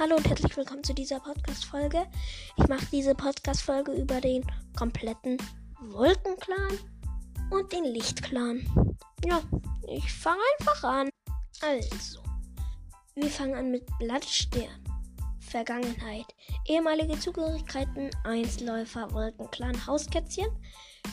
Hallo und herzlich willkommen zu dieser Podcast-Folge. Ich mache diese Podcast-Folge über den kompletten Wolkenclan und den Lichtclan. Ja, ich fange einfach an. Also, wir fangen an mit Blattstern. Vergangenheit. Ehemalige Zugehörigkeiten, Einzelläufer, Wolkenclan, Hauskätzchen.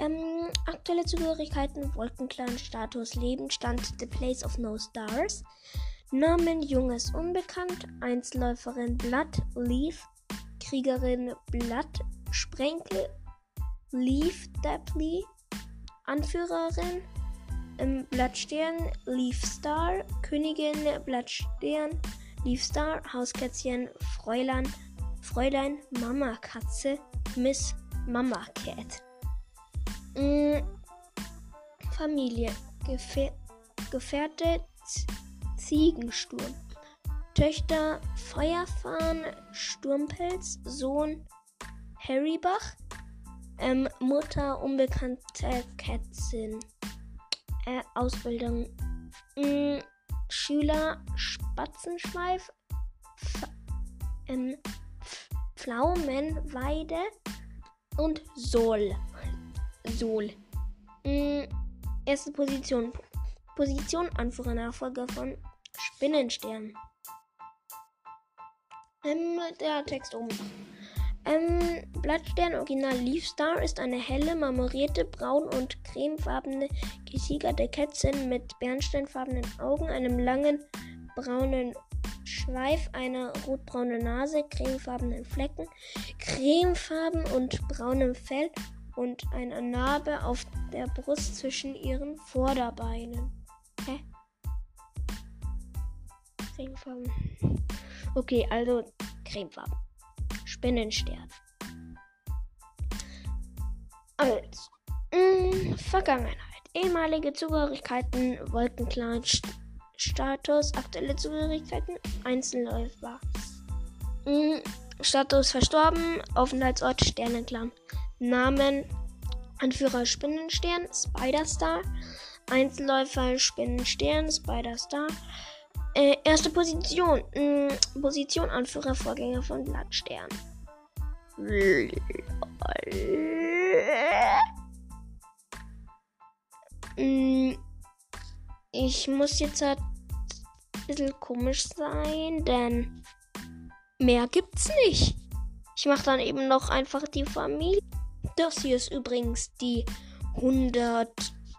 Ähm, aktuelle Zugehörigkeiten, Wolkenclan, Status, Lebensstand, The Place of No Stars. Namen Junges unbekannt, Einzelläuferin Blatt, Leaf, Kriegerin Blatt, Sprenkel, Leaf Daply, Anführerin ähm, Blattstern, Leaf Star, Königin Blattstern, Leaf Star, Hauskätzchen, Fräulein, Fräulein, Mama Katze, Miss Mama Cat. Mm, Familie, Gefähr Gefährte, Ziegensturm. Töchter Feuerfahren, Sturmpelz, Sohn Harrybach, ähm, Mutter unbekannte Kätzin. Äh, Ausbildung mm, Schüler Spatzenschweif, F ähm, Pflaumenweide und Sol. Sol. Mm, erste Position. Position Anführer Nachfolger von Spinnenstern. Ähm, der Text oben. Ähm, Blattstern Original Leaf Star ist eine helle, marmorierte, braun- und cremefarbene, getigerte Kätzchen mit bernsteinfarbenen Augen, einem langen braunen Schweif, einer rotbraunen Nase, cremefarbenen Flecken, cremefarben und braunem Fell und einer Narbe auf der Brust zwischen ihren Vorderbeinen. Cremefarben. Okay, also Cremefarben. Spinnenstern. Mh, mm, Vergangenheit. Ehemalige Zugehörigkeiten, Wolkenclan, Status, aktuelle Zugehörigkeiten, Einzelläufer. Mh, mm, Status verstorben, Aufenthaltsort Sternenclan. Namen Anführer Spinnenstern, Spiderstar. Einzelläufer Spinnenstern, Spiderstar. Äh, erste Position. Mh, mm, Position Anführer Vorgänger von Blattstern. Mm, ich muss jetzt halt ein bisschen komisch sein, denn mehr gibt's nicht. Ich mache dann eben noch einfach die Familie. Das hier ist übrigens die 100.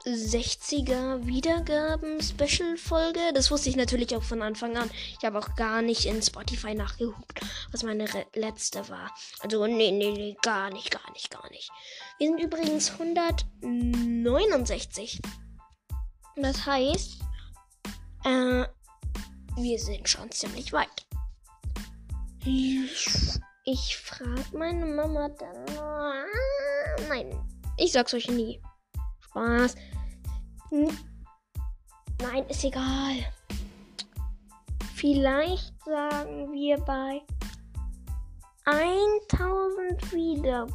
60er Wiedergaben-Special-Folge. Das wusste ich natürlich auch von Anfang an. Ich habe auch gar nicht in Spotify nachgeguckt, was meine letzte war. Also, nee, nee, nee, gar nicht, gar nicht, gar nicht. Wir sind übrigens 169. Das heißt, äh, wir sind schon ziemlich weit. Ich, ich frage meine Mama dann. Nein, ich sag's euch nie. Spaß. Hm. Nein, ist egal. Vielleicht sagen wir bei 1000 Wiedergaben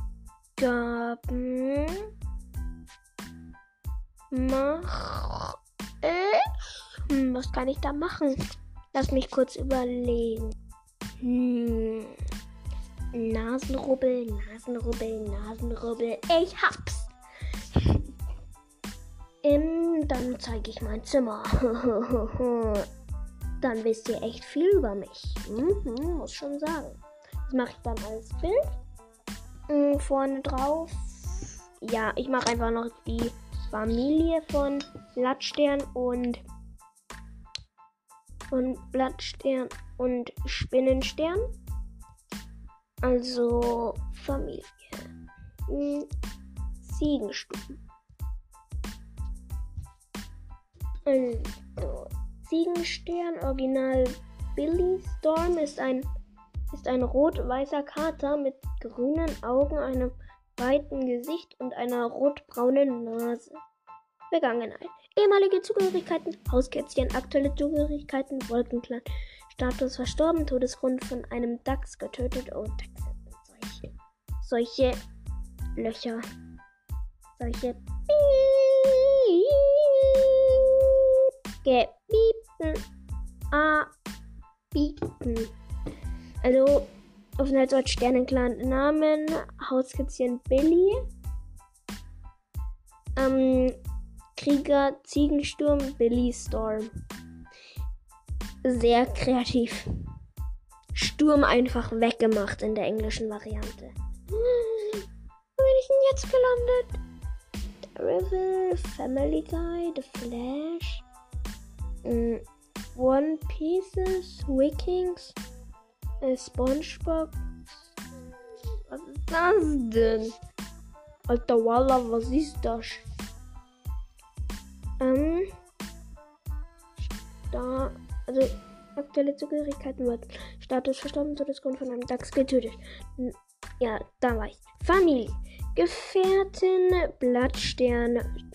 mach ich. Hm, was kann ich da machen? Lass mich kurz überlegen. Hm. Nasenrubbel, Nasenrubbel, Nasenrubbel. Ich hab's. Ähm, dann zeige ich mein Zimmer. dann wisst ihr echt viel über mich. Mhm, muss schon sagen. Das mache ich dann als Bild. Mhm, vorne drauf. Ja, ich mache einfach noch die Familie von Blattstern und von Blattstern und Spinnenstern. Also Familie. Mhm, Ziegenstuben. Also, Ziegenstern, Original Billy Storm ist ein, ist ein rot-weißer Kater mit grünen Augen, einem weiten Gesicht und einer rotbraunen Nase. Vergangenheit. Ehemalige Zugehörigkeiten, Hauskätzchen, aktuelle Zugehörigkeiten, Wolkenclan. Status verstorben, Todesgrund von einem Dachs getötet. Oh, Dachse solche, solche Löcher. Solche. Gebieten. Bieten. Also auf Deutsch Sternenclan Namen Hauskitzchen Billy. Ähm, Krieger Ziegensturm Billy Storm. Sehr kreativ. Sturm einfach weggemacht in der englischen Variante. Wo bin ich denn jetzt gelandet? Daredevil, Family Guy, The Flash, mm, One Pieces, Wikings, äh, SpongeBob. Was ist das denn? Alter Walla, was ist das? Ähm. Da. Also, aktuelle Zugehörigkeiten wird. Status verstorben, Todesgrund von einem Dachs getötet. Ja, da war ich. Familie. Gefährtin, Blattstern.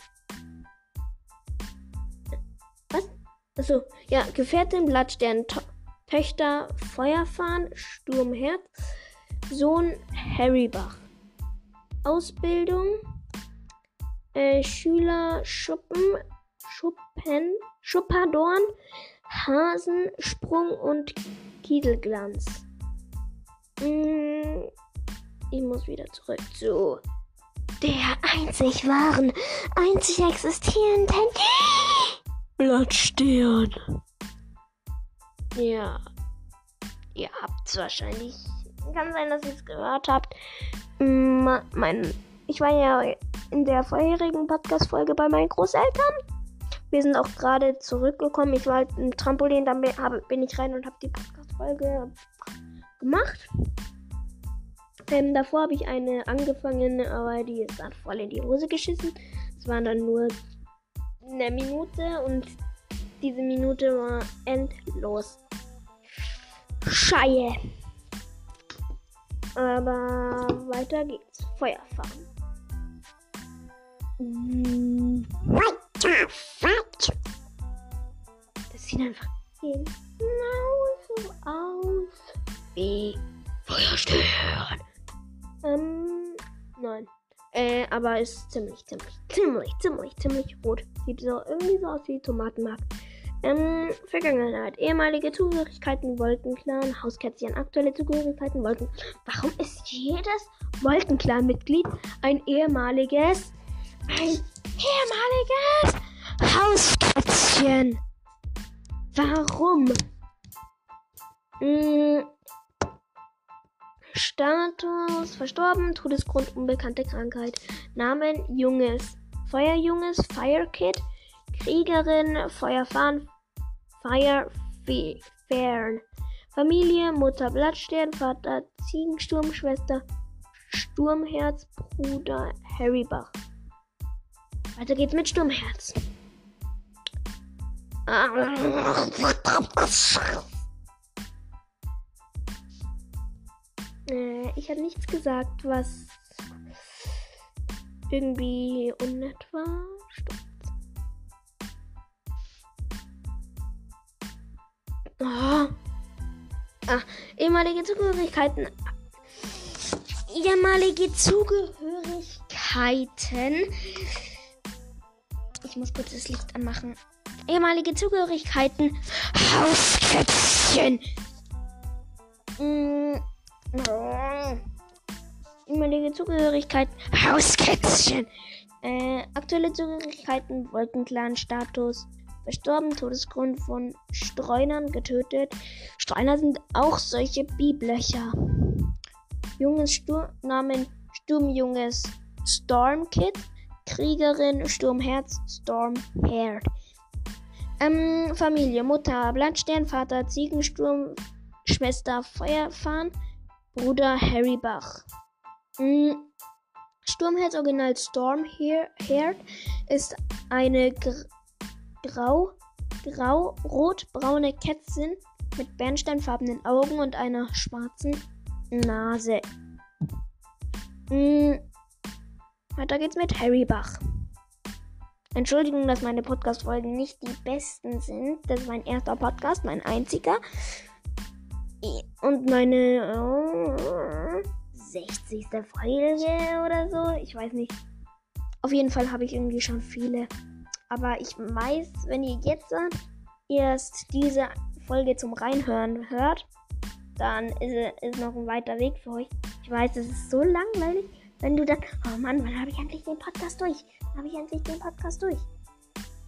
Achso, ja, Gefährtin, Blattstern, to Töchter, Feuerfahren, Sturmherz, Sohn, Harrybach. Ausbildung, äh, Schüler, Schuppen, Schuppen, Schuppadorn, Hasensprung und Kiedelglanz. Mm, ich muss wieder zurück zu der einzig wahren, einzig existierenden Blattstern. Ja, ihr habt es wahrscheinlich. Kann sein, dass ihr es gehört habt. Mein, ich war ja in der vorherigen Podcast-Folge bei meinen Großeltern. Wir sind auch gerade zurückgekommen. Ich war halt im Trampolin, dann bin ich rein und habe die Podcast-Folge gemacht. Ähm, davor habe ich eine angefangen, aber die ist dann voll in die Hose geschissen. Es waren dann nur eine Minute und diese Minute war endlos. Scheie. Aber weiter geht's. Weiter, weiter. Das sieht einfach genauso aus wie Feuerstern. Ähm, nein. Äh, aber ist ziemlich, ziemlich, ziemlich, ziemlich, ziemlich rot. Sieht so irgendwie so aus wie Tomatenmark. Ähm, Vergangenheit. Ehemalige Zugehörigkeiten Wolkenclan. Hauskätzchen. Aktuelle Zugehörigkeiten Wolken. Warum ist jedes Wolkenclan-Mitglied ein ehemaliges. Ein ehemaliges Hauskätzchen? Warum? Hm, Status verstorben, Todesgrund unbekannte Krankheit. Namen Junges, Feuerjunges, Firekid, Kriegerin, Feuerfahren, Firefern. Familie, Mutter Blattstern, Vater Ziegensturm, Schwester Sturmherz, Bruder Harrybach. Weiter geht's mit Sturmherz. Äh, ich habe nichts gesagt, was irgendwie unnett war. Stimmt. Oh. Ah, ehemalige Zugehörigkeiten. Ehemalige Zugehörigkeiten. Ich muss kurz das Licht anmachen. Ehemalige Zugehörigkeiten. Hauskätzchen. Mm. Ehemalige Zugehörigkeit. Hauskätzchen. Äh, aktuelle Zugehörigkeiten. Wolkenclan-Status. Verstorben. Todesgrund von Streunern getötet. Streuner sind auch solche Biblöcher. Junges Sturm. Namen Sturmjunges Stormkid. Kriegerin Sturmherz Stormherd. Ähm, Familie, Mutter, Blattstern, Vater, Ziegensturm, Schwester, Feuerfahren, Bruder Harry Bach. Mm. Sturmherz Original Stormherd ist eine gr grau, grau, rot-braune Kätzin mit bernsteinfarbenen Augen und einer schwarzen Nase. Mm. Weiter geht's mit Harry Bach. Entschuldigung, dass meine Podcast-Folgen nicht die besten sind. Das ist mein erster Podcast, mein einziger. Und meine oh, 60. Folge oder so. Ich weiß nicht. Auf jeden Fall habe ich irgendwie schon viele. Aber ich weiß, wenn ihr jetzt erst diese Folge zum Reinhören hört, dann ist es noch ein weiter Weg für euch. Ich weiß, es ist so langweilig, wenn du dann, oh Mann, wann habe ich endlich den Podcast durch? Wann habe ich endlich den Podcast durch?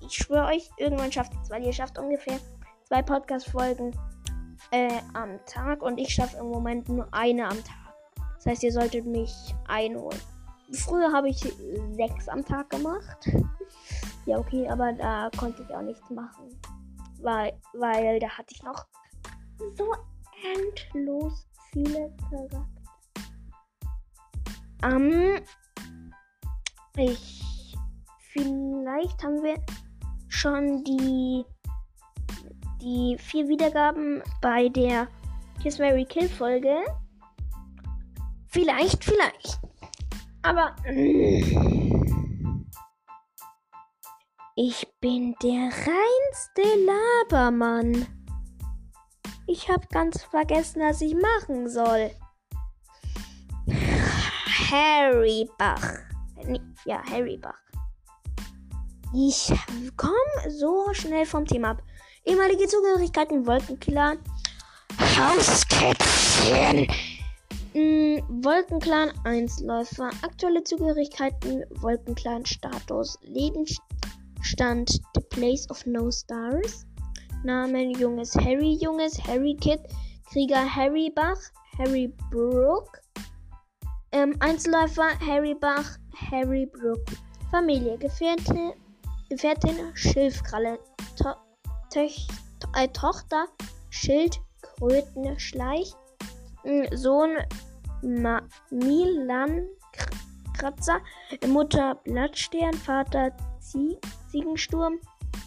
Ich schwöre euch, irgendwann schafft es, weil ihr schafft ungefähr zwei Podcast-Folgen äh, am Tag und ich schaffe im Moment nur eine am Tag. Das heißt, ihr solltet mich einholen. Früher habe ich sechs am Tag gemacht. ja, okay, aber da konnte ich auch nichts machen. Weil, weil da hatte ich noch so endlos viele Charakter. Ähm, ich. Vielleicht haben wir schon die die vier Wiedergaben bei der Kiss Mary Kill Folge. Vielleicht, vielleicht. Aber ich bin der reinste Labermann. Ich hab ganz vergessen, was ich machen soll. Harry Bach. Ja, Harry Bach. Ich komme so schnell vom Thema ab. Ehemalige Zugehörigkeiten Wolkenclan. Hauskätzchen. Mm, Wolkenclan 1 Läufer. Aktuelle Zugehörigkeiten Wolkenclan Status. Lebensstand The Place of No Stars. Namen Junges Harry Junges Harry Kid. Krieger Harry Bach. Harry Brook. Ähm, Einzelläufer Harry Bach. Harry Brook. Familie Gefährtin, Gefährtin Schilfkralle. To Töch äh, Tochter Schildkrötenschleich, Sohn Ma Milan Kratzer, Mutter Blattstern, Vater Zie Ziegensturm,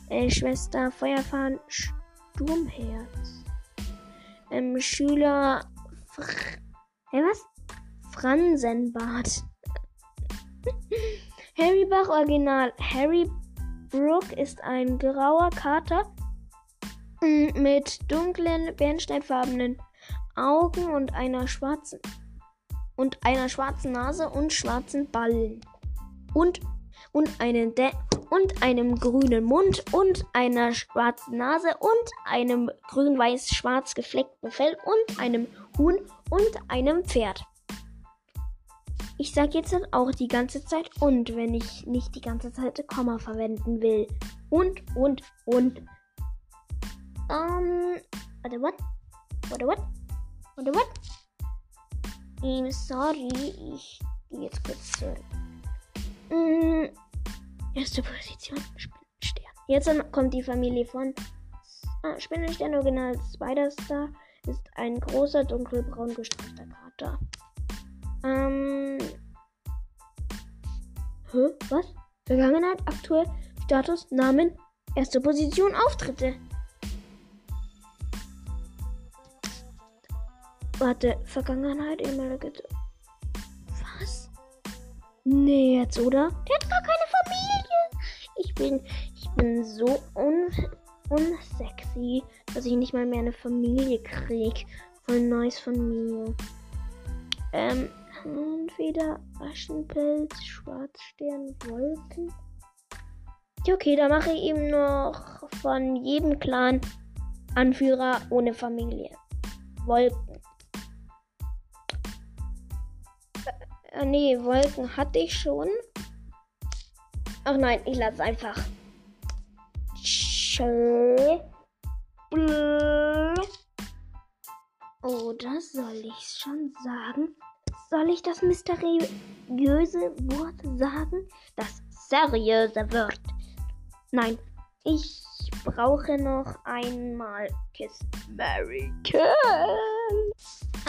äh, Schwester Feuerfahren Sturmherz, ähm, Schüler Fr hey, was? Fransenbart. Harry Bach Original. Harry Brook ist ein grauer Kater mit dunklen, bernsteinfarbenen Augen und einer schwarzen und einer schwarzen Nase und schwarzen Ballen. Und und einen De und einem grünen Mund und einer schwarzen Nase und einem grün-weiß-schwarz gefleckten Fell und einem Huhn und einem Pferd. Ich sage jetzt auch die ganze Zeit und, wenn ich nicht die ganze Zeit Komma verwenden will. Und, und, und. Um, warte, what? Warte, what? Warte, what? I'm sorry, ich gehe jetzt kurz zurück. Mm, erste Position, Spinnenstern. Jetzt kommt die Familie von ah, Spinnenstern, Original Spider-Star, ist ein großer, dunkelbraun gestreifter Kater. Ähm. Hä? Was? Vergangenheit, aktuell, Status, Namen, erste Position, Auftritte. Warte, Vergangenheit, ehemalige. Was? Nee, jetzt, oder? Der hat gar keine Familie. Ich bin, ich bin so un, unsexy, dass ich nicht mal mehr eine Familie krieg. Voll nice von mir. Ähm, entweder Aschenpelz, Schwarzstern, Wolken. Ja, okay, da mache ich ihm noch von jedem Clan Anführer ohne Familie. Wolken. Äh, nee, Wolken hatte ich schon. Ach nein, ich lasse einfach. Oder soll ich schon sagen? Soll ich das mysteriöse Wort sagen? Das seriöse Wort. Nein, ich brauche noch einmal Kiss Mary Kill.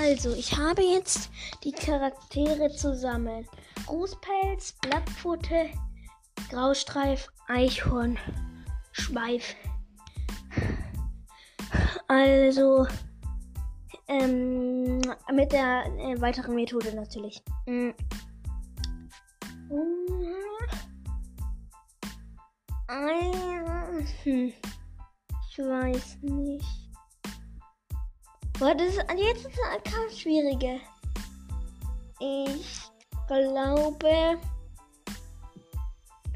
Also, ich habe jetzt die Charaktere zusammen. Großpelz, Blattpfote, Graustreif, Eichhorn, Schweif. Also, ähm, mit der äh, weiteren Methode natürlich. Mhm. Hm. Ich weiß nicht. Boah, das ist, jetzt ist es ganz schwierige. Ich glaube.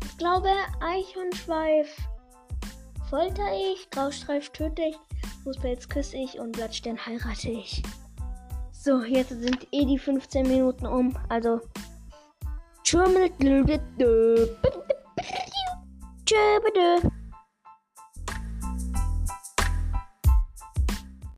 Ich glaube, Eichhornschweif folter ich, Graustreif töte ich, Fußpelz küsse ich und Blattstern heirate ich. So, jetzt sind eh die 15 Minuten um. Also. Tschüss.